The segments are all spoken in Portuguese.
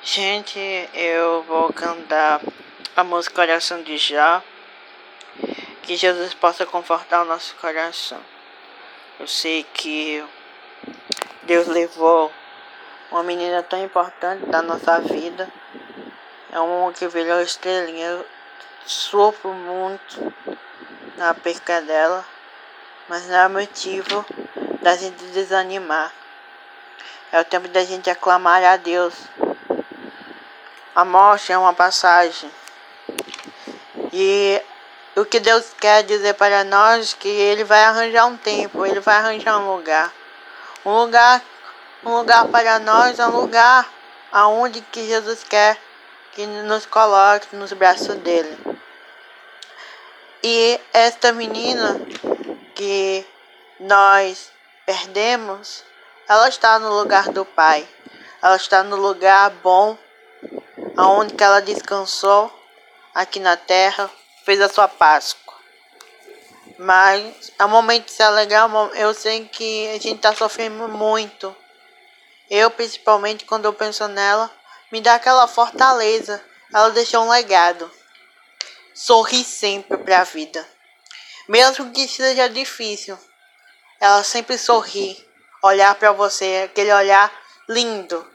Gente, eu vou cantar a música Coração de Jó. Que Jesus possa confortar o nosso coração. Eu sei que Deus levou uma menina tão importante da nossa vida. É um que virou estrelinha. Eu sofro muito na perca dela, mas não é motivo da gente desanimar. É o tempo da gente aclamar a Deus. A morte é uma passagem. E o que Deus quer dizer para nós é que Ele vai arranjar um tempo, Ele vai arranjar um lugar. Um lugar, um lugar para nós, é um lugar aonde que Jesus quer que nos coloque nos braços dele. E esta menina que nós perdemos, ela está no lugar do Pai. Ela está no lugar bom, aonde que ela descansou aqui na terra, fez a sua Páscoa. Mas é um momento de se alegrar, eu sei que a gente está sofrendo muito. Eu, principalmente, quando eu penso nela, me dá aquela fortaleza. Ela deixou um legado. Sorri sempre para a vida. Mesmo que seja difícil, ela sempre sorri olhar para você, aquele olhar lindo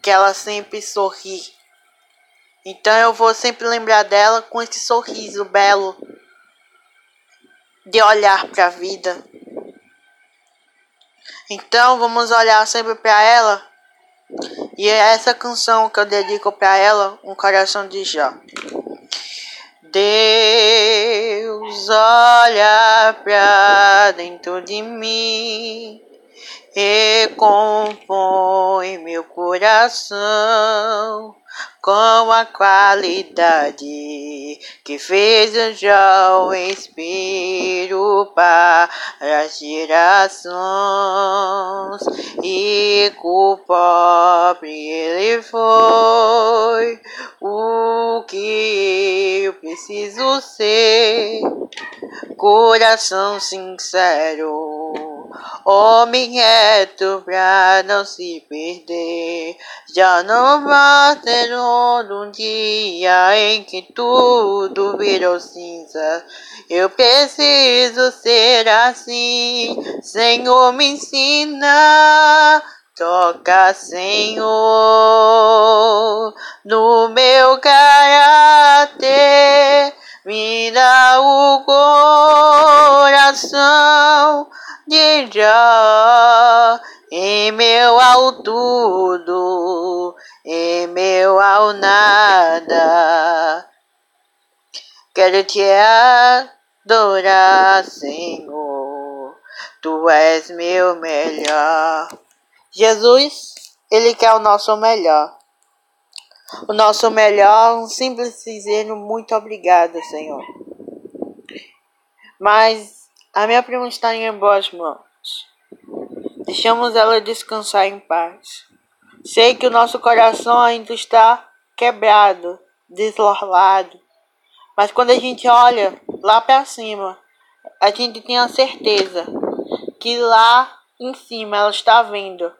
que ela sempre sorri. Então eu vou sempre lembrar dela com esse sorriso belo de olhar para a vida. Então vamos olhar sempre para ela. E é essa canção que eu dedico para ela, um coração de Jó. Deus olha para dentro de mim e compõe meu coração com a qualidade que fez o Jó inspiro para as gerações. E o pobre ele foi o que eu preciso ser. Coração sincero Homem reto pra não se perder. Já não vai ter um dia em que tudo virou cinza. Eu preciso ser assim. Senhor, me ensina. Toca, Senhor, no meu caráter. Dá o coração de já em meu ao tudo, em meu ao nada. Quero te adorar, Senhor, tu és meu melhor. Jesus, Ele quer o nosso melhor. O nosso melhor, um simples dizendo muito obrigado, Senhor. Mas a minha prima está em boas mãos. Deixamos ela descansar em paz. Sei que o nosso coração ainda está quebrado, deslorlado. Mas quando a gente olha lá para cima, a gente tem a certeza que lá em cima ela está vendo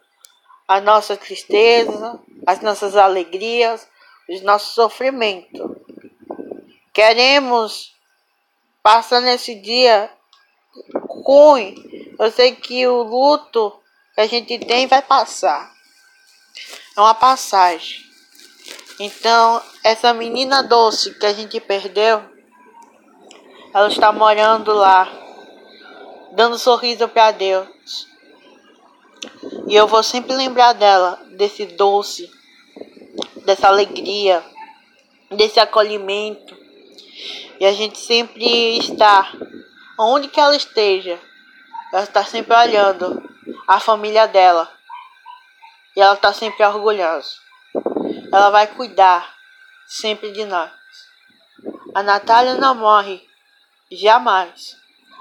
a nossa tristeza, as nossas alegrias, os nossos sofrimentos. Queremos passar nesse dia ruim, eu sei que o luto que a gente tem vai passar. É uma passagem. Então, essa menina doce que a gente perdeu, ela está morando lá, dando sorriso para Deus. E eu vou sempre lembrar dela, desse doce, dessa alegria, desse acolhimento. E a gente sempre está onde que ela esteja, ela está sempre olhando a família dela. E ela está sempre orgulhosa. Ela vai cuidar sempre de nós. A Natália não morre jamais.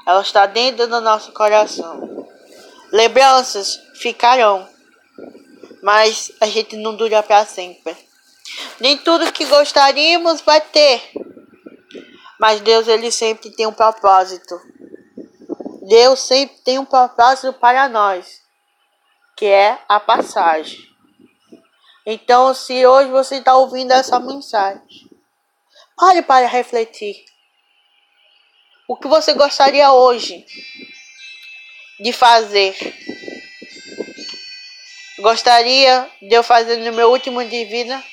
Ela está dentro do nosso coração. Lembranças ficarão, mas a gente não dura para sempre. Nem tudo que gostaríamos vai ter, mas Deus ele sempre tem um propósito. Deus sempre tem um propósito para nós, que é a passagem. Então, se hoje você está ouvindo essa mensagem, pare para refletir. O que você gostaria hoje de fazer? Gostaria de eu fazer no meu último dia de vida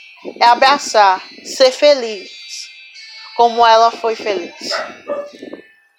é abraçar, ser feliz, como ela foi feliz.